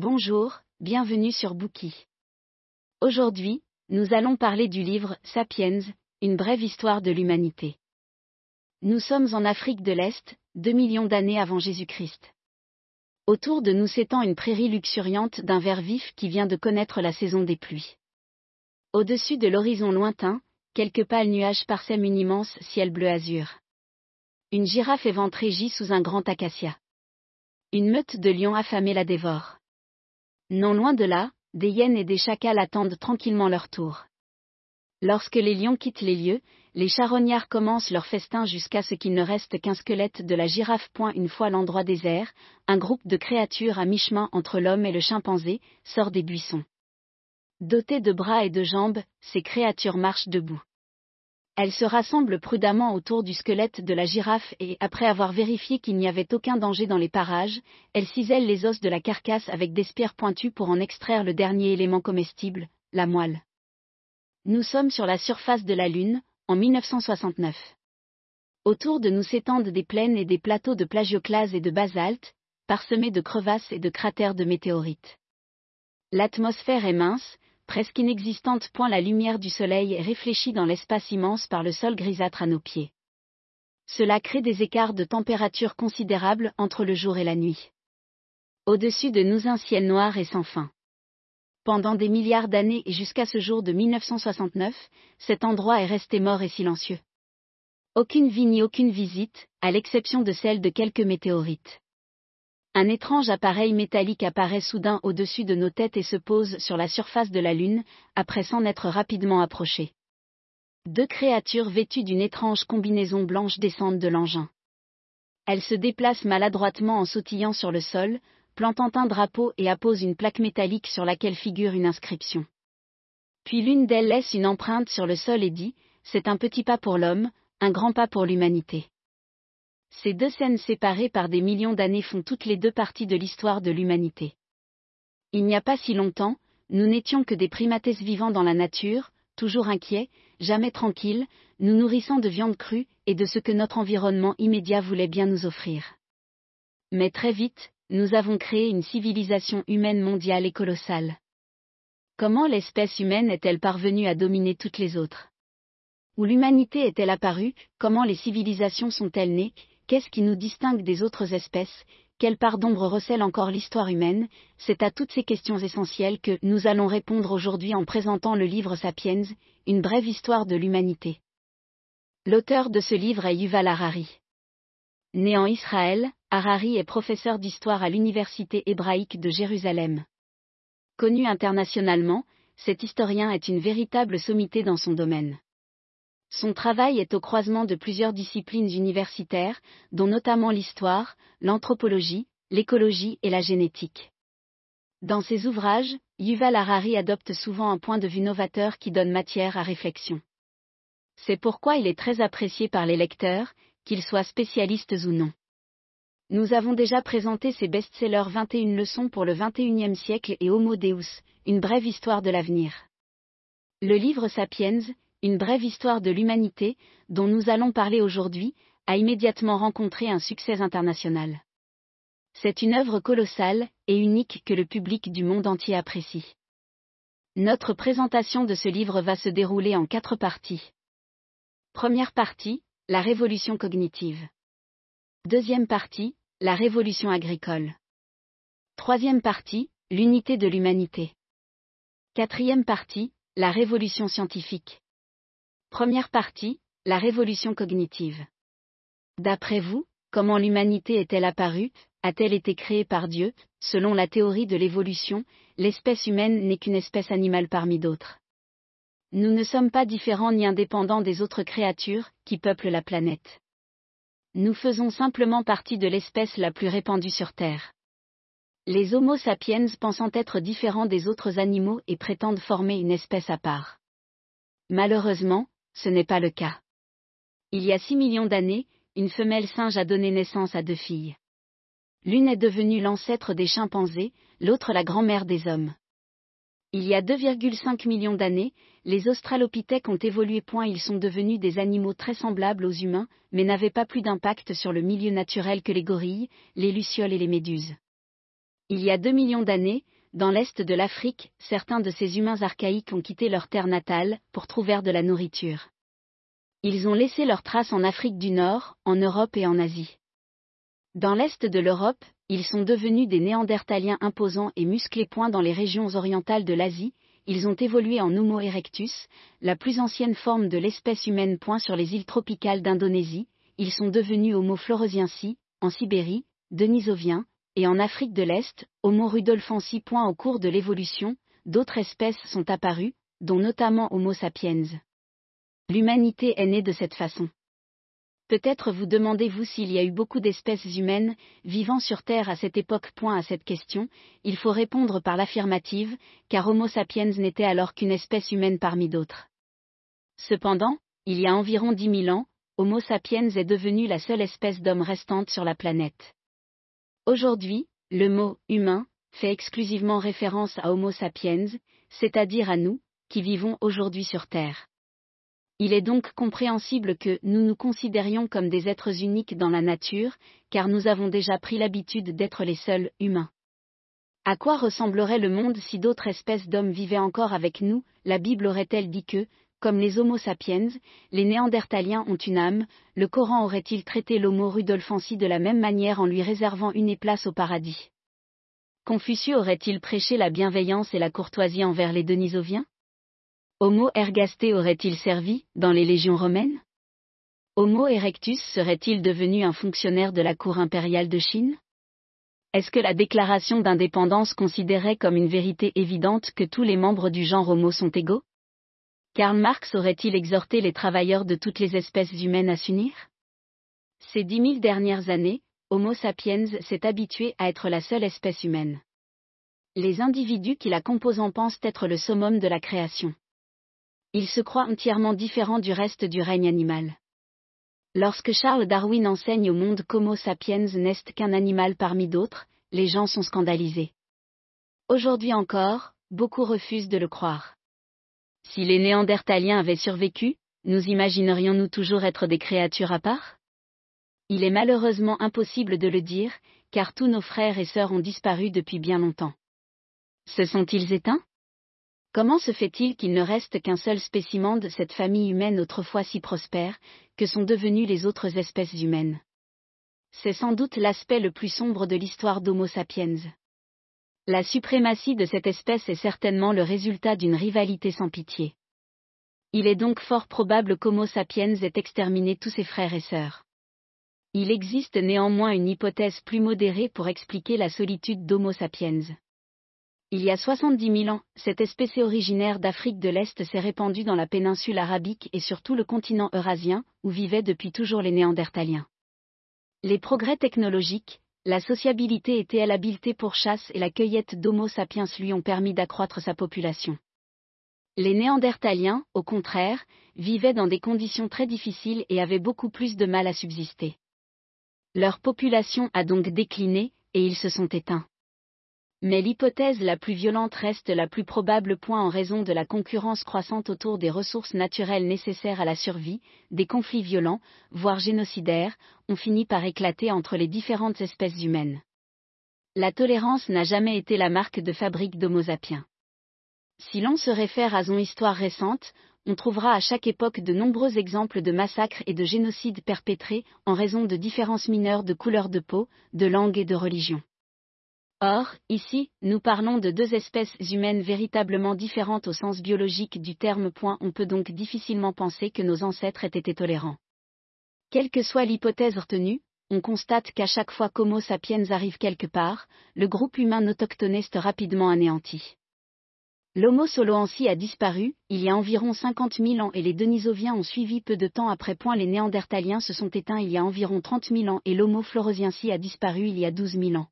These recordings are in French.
Bonjour, bienvenue sur Bookie. Aujourd'hui, nous allons parler du livre Sapiens, une brève histoire de l'humanité. Nous sommes en Afrique de l'Est, 2 millions d'années avant Jésus-Christ. Autour de nous s'étend une prairie luxuriante d'un vert vif qui vient de connaître la saison des pluies. Au-dessus de l'horizon lointain, quelques pâles nuages parsèment une immense ciel bleu azur. Une girafe éventrée gît sous un grand acacia. Une meute de lions affamés la dévore. Non loin de là, des hyènes et des chacals attendent tranquillement leur tour. Lorsque les lions quittent les lieux, les charognards commencent leur festin jusqu'à ce qu'il ne reste qu'un squelette de la girafe. Point une fois l'endroit désert, un groupe de créatures à mi-chemin entre l'homme et le chimpanzé sort des buissons. Dotées de bras et de jambes, ces créatures marchent debout. Elles se rassemblent prudemment autour du squelette de la girafe et, après avoir vérifié qu'il n'y avait aucun danger dans les parages, elles cisèlent les os de la carcasse avec des spires pointues pour en extraire le dernier élément comestible, la moelle. Nous sommes sur la surface de la Lune, en 1969. Autour de nous s'étendent des plaines et des plateaux de plagioclase et de basalte, parsemés de crevasses et de cratères de météorites. L'atmosphère est mince, presque inexistante. Point la lumière du soleil est réfléchie dans l'espace immense par le sol grisâtre à nos pieds. Cela crée des écarts de température considérables entre le jour et la nuit. Au-dessus de nous un ciel noir et sans fin. Pendant des milliards d'années et jusqu'à ce jour de 1969, cet endroit est resté mort et silencieux. Aucune vie ni aucune visite, à l'exception de celle de quelques météorites. Un étrange appareil métallique apparaît soudain au-dessus de nos têtes et se pose sur la surface de la Lune, après s'en être rapidement approché. Deux créatures vêtues d'une étrange combinaison blanche descendent de l'engin. Elles se déplacent maladroitement en sautillant sur le sol, plantant un drapeau et apposent une plaque métallique sur laquelle figure une inscription. Puis l'une d'elles laisse une empreinte sur le sol et dit, C'est un petit pas pour l'homme, un grand pas pour l'humanité. Ces deux scènes séparées par des millions d'années font toutes les deux parties de l'histoire de l'humanité. Il n'y a pas si longtemps, nous n'étions que des primates vivants dans la nature, toujours inquiets, jamais tranquilles, nous nourrissant de viande crue et de ce que notre environnement immédiat voulait bien nous offrir. Mais très vite, nous avons créé une civilisation humaine mondiale et colossale. Comment l'espèce humaine est-elle parvenue à dominer toutes les autres? Où l'humanité est-elle apparue? Comment les civilisations sont-elles nées? Qu'est-ce qui nous distingue des autres espèces? Quelle part d'ombre recèle encore l'histoire humaine? C'est à toutes ces questions essentielles que nous allons répondre aujourd'hui en présentant le livre Sapiens, une brève histoire de l'humanité. L'auteur de ce livre est Yuval Harari. Né en Israël, Harari est professeur d'histoire à l'Université hébraïque de Jérusalem. Connu internationalement, cet historien est une véritable sommité dans son domaine. Son travail est au croisement de plusieurs disciplines universitaires, dont notamment l'histoire, l'anthropologie, l'écologie et la génétique. Dans ses ouvrages, Yuval Harari adopte souvent un point de vue novateur qui donne matière à réflexion. C'est pourquoi il est très apprécié par les lecteurs, qu'ils soient spécialistes ou non. Nous avons déjà présenté ses best-sellers 21 leçons pour le 21e siècle et Homo Deus, une brève histoire de l'avenir. Le livre Sapiens, une brève histoire de l'humanité, dont nous allons parler aujourd'hui, a immédiatement rencontré un succès international. C'est une œuvre colossale et unique que le public du monde entier apprécie. Notre présentation de ce livre va se dérouler en quatre parties. Première partie, la révolution cognitive. Deuxième partie, la révolution agricole. Troisième partie, l'unité de l'humanité. Quatrième partie, la révolution scientifique. Première partie, la révolution cognitive. D'après vous, comment l'humanité est-elle apparue A-t-elle été créée par Dieu Selon la théorie de l'évolution, l'espèce humaine n'est qu'une espèce animale parmi d'autres. Nous ne sommes pas différents ni indépendants des autres créatures qui peuplent la planète. Nous faisons simplement partie de l'espèce la plus répandue sur Terre. Les Homo sapiens pensant être différents des autres animaux et prétendent former une espèce à part. Malheureusement, ce n'est pas le cas. Il y a 6 millions d'années, une femelle singe a donné naissance à deux filles. L'une est devenue l'ancêtre des chimpanzés, l'autre la grand-mère des hommes. Il y a 2,5 millions d'années, les australopithèques ont évolué. Point ils sont devenus des animaux très semblables aux humains, mais n'avaient pas plus d'impact sur le milieu naturel que les gorilles, les lucioles et les méduses. Il y a deux millions d'années, dans l'est de l'Afrique, certains de ces humains archaïques ont quitté leur terre natale pour trouver de la nourriture. Ils ont laissé leurs traces en Afrique du Nord, en Europe et en Asie. Dans l'est de l'Europe, ils sont devenus des néandertaliens imposants et musclés points dans les régions orientales de l'Asie, ils ont évolué en Homo erectus, la plus ancienne forme de l'espèce humaine point sur les îles tropicales d'Indonésie, ils sont devenus Homo floresiensis, en Sibérie, denisoviens, et en Afrique de l'Est, Homo point au cours de l'évolution, d'autres espèces sont apparues, dont notamment Homo sapiens. L'humanité est née de cette façon. Peut-être vous demandez-vous s'il y a eu beaucoup d'espèces humaines vivant sur Terre à cette époque. Point à cette question, il faut répondre par l'affirmative, car Homo sapiens n'était alors qu'une espèce humaine parmi d'autres. Cependant, il y a environ dix mille ans, Homo sapiens est devenu la seule espèce d'homme restante sur la planète. Aujourd'hui, le mot humain fait exclusivement référence à Homo sapiens, c'est-à-dire à nous, qui vivons aujourd'hui sur Terre. Il est donc compréhensible que nous nous considérions comme des êtres uniques dans la nature, car nous avons déjà pris l'habitude d'être les seuls humains. À quoi ressemblerait le monde si d'autres espèces d'hommes vivaient encore avec nous? La Bible aurait-elle dit que, comme les Homo sapiens, les Néandertaliens ont une âme, le Coran aurait-il traité l'Homo rudolfensi de la même manière en lui réservant une place au paradis? Confucius aurait-il prêché la bienveillance et la courtoisie envers les Denisoviens? Homo ergaste aurait-il servi dans les légions romaines? Homo erectus serait-il devenu un fonctionnaire de la cour impériale de Chine? Est-ce que la déclaration d'indépendance considérait comme une vérité évidente que tous les membres du genre Homo sont égaux? Karl Marx aurait-il exhorté les travailleurs de toutes les espèces humaines à s'unir? Ces dix mille dernières années, Homo sapiens s'est habitué à être la seule espèce humaine. Les individus qui la composent pensent être le summum de la création il se croit entièrement différent du reste du règne animal. Lorsque Charles Darwin enseigne au monde qu'Homo sapiens n'est qu'un animal parmi d'autres, les gens sont scandalisés. Aujourd'hui encore, beaucoup refusent de le croire. Si les Néandertaliens avaient survécu, nous imaginerions-nous toujours être des créatures à part? Il est malheureusement impossible de le dire, car tous nos frères et sœurs ont disparu depuis bien longtemps. Se sont-ils éteints? Comment se fait-il qu'il ne reste qu'un seul spécimen de cette famille humaine autrefois si prospère, que sont devenues les autres espèces humaines? C'est sans doute l'aspect le plus sombre de l'histoire d'Homo sapiens. La suprématie de cette espèce est certainement le résultat d'une rivalité sans pitié. Il est donc fort probable qu'Homo sapiens ait exterminé tous ses frères et sœurs. Il existe néanmoins une hypothèse plus modérée pour expliquer la solitude d'Homo sapiens. Il y a 70 000 ans, cette espèce originaire d'Afrique de l'Est s'est répandue dans la péninsule arabique et sur tout le continent eurasien, où vivaient depuis toujours les Néandertaliens. Les progrès technologiques, la sociabilité et l'habileté pour chasse et la cueillette d'Homo sapiens lui ont permis d'accroître sa population. Les Néandertaliens, au contraire, vivaient dans des conditions très difficiles et avaient beaucoup plus de mal à subsister. Leur population a donc décliné, et ils se sont éteints. Mais l'hypothèse la plus violente reste la plus probable point en raison de la concurrence croissante autour des ressources naturelles nécessaires à la survie, des conflits violents, voire génocidaires, ont fini par éclater entre les différentes espèces humaines. La tolérance n'a jamais été la marque de fabrique d'Homo sapiens. Si l'on se réfère à son histoire récente, on trouvera à chaque époque de nombreux exemples de massacres et de génocides perpétrés en raison de différences mineures de couleur de peau, de langue et de religion. Or, ici, nous parlons de deux espèces humaines véritablement différentes au sens biologique du terme. On peut donc difficilement penser que nos ancêtres aient été tolérants. Quelle que soit l'hypothèse retenue, on constate qu'à chaque fois qu'Homo sapiens arrive quelque part, le groupe humain autochtone est rapidement anéanti. L'Homo soloensis a disparu, il y a environ 50 000 ans et les Denisoviens ont suivi peu de temps après. Les Néandertaliens se sont éteints il y a environ 30 000 ans et l'Homo floresiensis a disparu il y a 12 000 ans.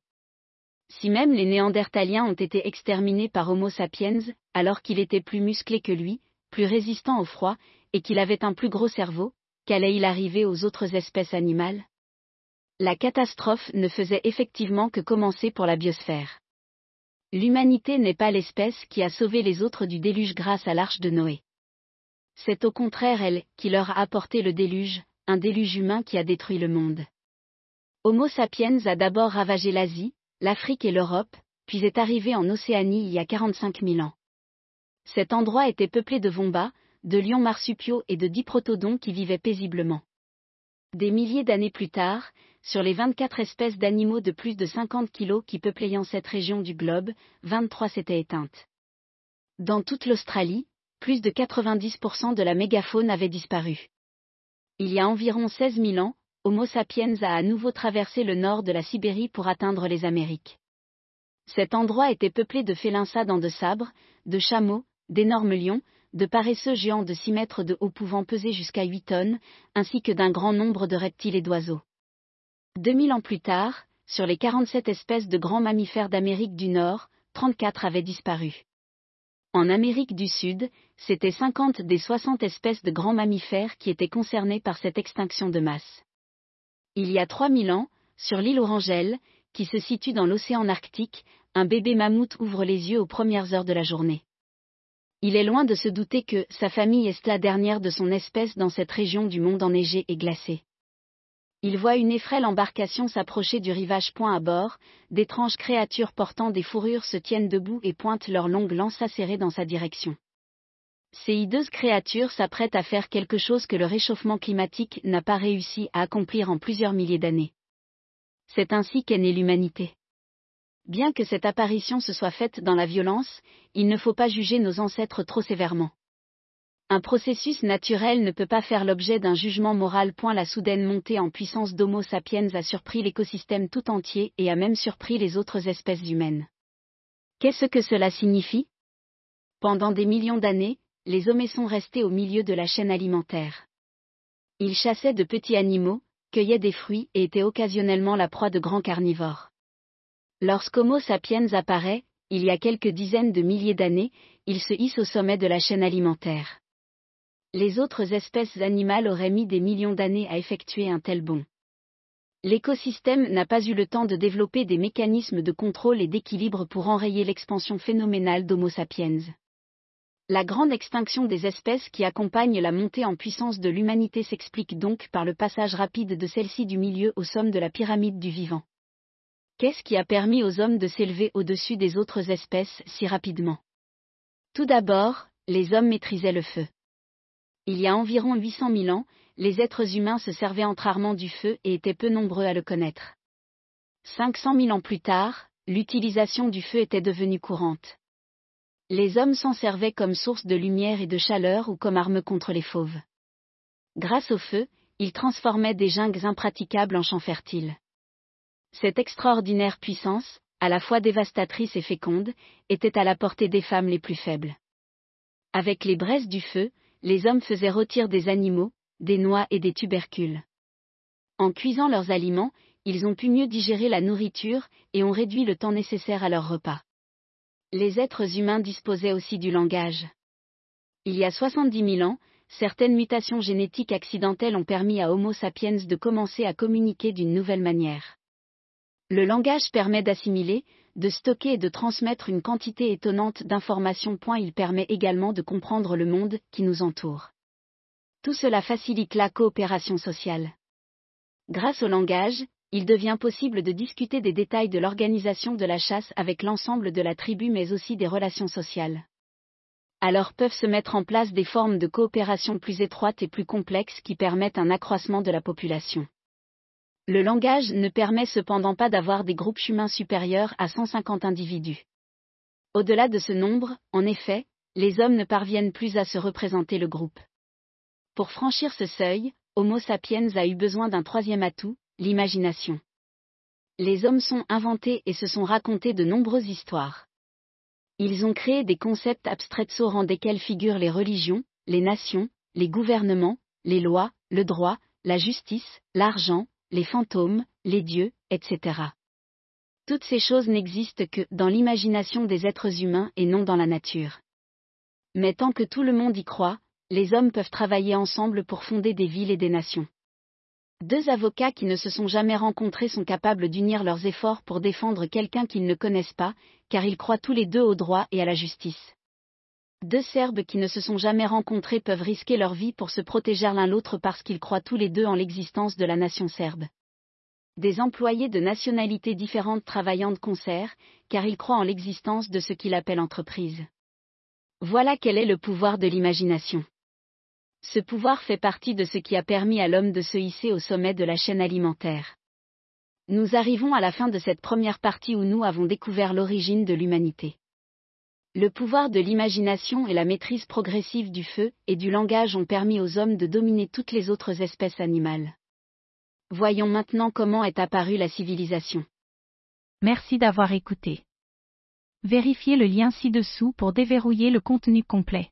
Si même les Néandertaliens ont été exterminés par Homo sapiens, alors qu'il était plus musclé que lui, plus résistant au froid, et qu'il avait un plus gros cerveau, qu'allait-il arriver aux autres espèces animales? La catastrophe ne faisait effectivement que commencer pour la biosphère. L'humanité n'est pas l'espèce qui a sauvé les autres du déluge grâce à l'arche de Noé. C'est au contraire elle qui leur a apporté le déluge, un déluge humain qui a détruit le monde. Homo sapiens a d'abord ravagé l'Asie, l'Afrique et l'Europe, puis est arrivé en Océanie il y a 45 000 ans. Cet endroit était peuplé de vombas, de lions marsupiaux et de diprotodons qui vivaient paisiblement. Des milliers d'années plus tard, sur les 24 espèces d'animaux de plus de 50 kilos qui peuplaient cette région du globe, 23 s'étaient éteintes. Dans toute l'Australie, plus de 90% de la mégafaune avait disparu. Il y a environ 16 000 ans, Homo sapiens a à nouveau traversé le nord de la Sibérie pour atteindre les Amériques. Cet endroit était peuplé de félins dents de sabre, de chameaux, d'énormes lions, de paresseux géants de 6 mètres de haut pouvant peser jusqu'à 8 tonnes, ainsi que d'un grand nombre de reptiles et d'oiseaux. 2000 ans plus tard, sur les 47 espèces de grands mammifères d'Amérique du Nord, 34 avaient disparu. En Amérique du Sud, c'était 50 des 60 espèces de grands mammifères qui étaient concernées par cette extinction de masse. Il y a 3000 ans, sur l'île Orangelle, qui se situe dans l'océan Arctique, un bébé mammouth ouvre les yeux aux premières heures de la journée. Il est loin de se douter que sa famille est la dernière de son espèce dans cette région du monde enneigé et glacé. Il voit une effrêle embarcation s'approcher du rivage point à bord, d'étranges créatures portant des fourrures se tiennent debout et pointent leurs longues lances acérées dans sa direction. Ces hideuses créatures s'apprêtent à faire quelque chose que le réchauffement climatique n'a pas réussi à accomplir en plusieurs milliers d'années. C'est ainsi qu'est née l'humanité. Bien que cette apparition se soit faite dans la violence, il ne faut pas juger nos ancêtres trop sévèrement. Un processus naturel ne peut pas faire l'objet d'un jugement moral. Point la soudaine montée en puissance d'Homo sapiens a surpris l'écosystème tout entier et a même surpris les autres espèces humaines. Qu'est-ce que cela signifie? Pendant des millions d'années, les hommes sont restés au milieu de la chaîne alimentaire. Ils chassaient de petits animaux, cueillaient des fruits et étaient occasionnellement la proie de grands carnivores. Lorsqu'Homo sapiens apparaît, il y a quelques dizaines de milliers d'années, il se hisse au sommet de la chaîne alimentaire. Les autres espèces animales auraient mis des millions d'années à effectuer un tel bond. L'écosystème n'a pas eu le temps de développer des mécanismes de contrôle et d'équilibre pour enrayer l'expansion phénoménale d'Homo sapiens. La grande extinction des espèces qui accompagne la montée en puissance de l'humanité s'explique donc par le passage rapide de celle-ci du milieu au sommet de la pyramide du vivant. Qu'est-ce qui a permis aux hommes de s'élever au-dessus des autres espèces si rapidement? Tout d'abord, les hommes maîtrisaient le feu. Il y a environ 800 000 ans, les êtres humains se servaient entre armants du feu et étaient peu nombreux à le connaître. 500 000 ans plus tard, l'utilisation du feu était devenue courante. Les hommes s'en servaient comme source de lumière et de chaleur ou comme arme contre les fauves. Grâce au feu, ils transformaient des jungles impraticables en champs fertiles. Cette extraordinaire puissance, à la fois dévastatrice et féconde, était à la portée des femmes les plus faibles. Avec les braises du feu, les hommes faisaient rôtir des animaux, des noix et des tubercules. En cuisant leurs aliments, ils ont pu mieux digérer la nourriture et ont réduit le temps nécessaire à leur repas. Les êtres humains disposaient aussi du langage. Il y a 70 000 ans, certaines mutations génétiques accidentelles ont permis à Homo sapiens de commencer à communiquer d'une nouvelle manière. Le langage permet d'assimiler, de stocker et de transmettre une quantité étonnante d'informations. Il permet également de comprendre le monde qui nous entoure. Tout cela facilite la coopération sociale. Grâce au langage, il devient possible de discuter des détails de l'organisation de la chasse avec l'ensemble de la tribu mais aussi des relations sociales. Alors peuvent se mettre en place des formes de coopération plus étroites et plus complexes qui permettent un accroissement de la population. Le langage ne permet cependant pas d'avoir des groupes humains supérieurs à 150 individus. Au-delà de ce nombre, en effet, les hommes ne parviennent plus à se représenter le groupe. Pour franchir ce seuil, Homo sapiens a eu besoin d'un troisième atout, l'imagination. Les hommes sont inventés et se sont racontés de nombreuses histoires. Ils ont créé des concepts abstraits au desquels figurent les religions, les nations, les gouvernements, les lois, le droit, la justice, l'argent, les fantômes, les dieux, etc. Toutes ces choses n'existent que dans l'imagination des êtres humains et non dans la nature. Mais tant que tout le monde y croit, les hommes peuvent travailler ensemble pour fonder des villes et des nations. Deux avocats qui ne se sont jamais rencontrés sont capables d'unir leurs efforts pour défendre quelqu'un qu'ils ne connaissent pas, car ils croient tous les deux au droit et à la justice. Deux Serbes qui ne se sont jamais rencontrés peuvent risquer leur vie pour se protéger l'un l'autre parce qu'ils croient tous les deux en l'existence de la nation serbe. Des employés de nationalités différentes travaillant de concert, car il croit en l'existence de ce qu'il appelle entreprise. Voilà quel est le pouvoir de l'imagination. Ce pouvoir fait partie de ce qui a permis à l'homme de se hisser au sommet de la chaîne alimentaire. Nous arrivons à la fin de cette première partie où nous avons découvert l'origine de l'humanité. Le pouvoir de l'imagination et la maîtrise progressive du feu et du langage ont permis aux hommes de dominer toutes les autres espèces animales. Voyons maintenant comment est apparue la civilisation. Merci d'avoir écouté. Vérifiez le lien ci-dessous pour déverrouiller le contenu complet.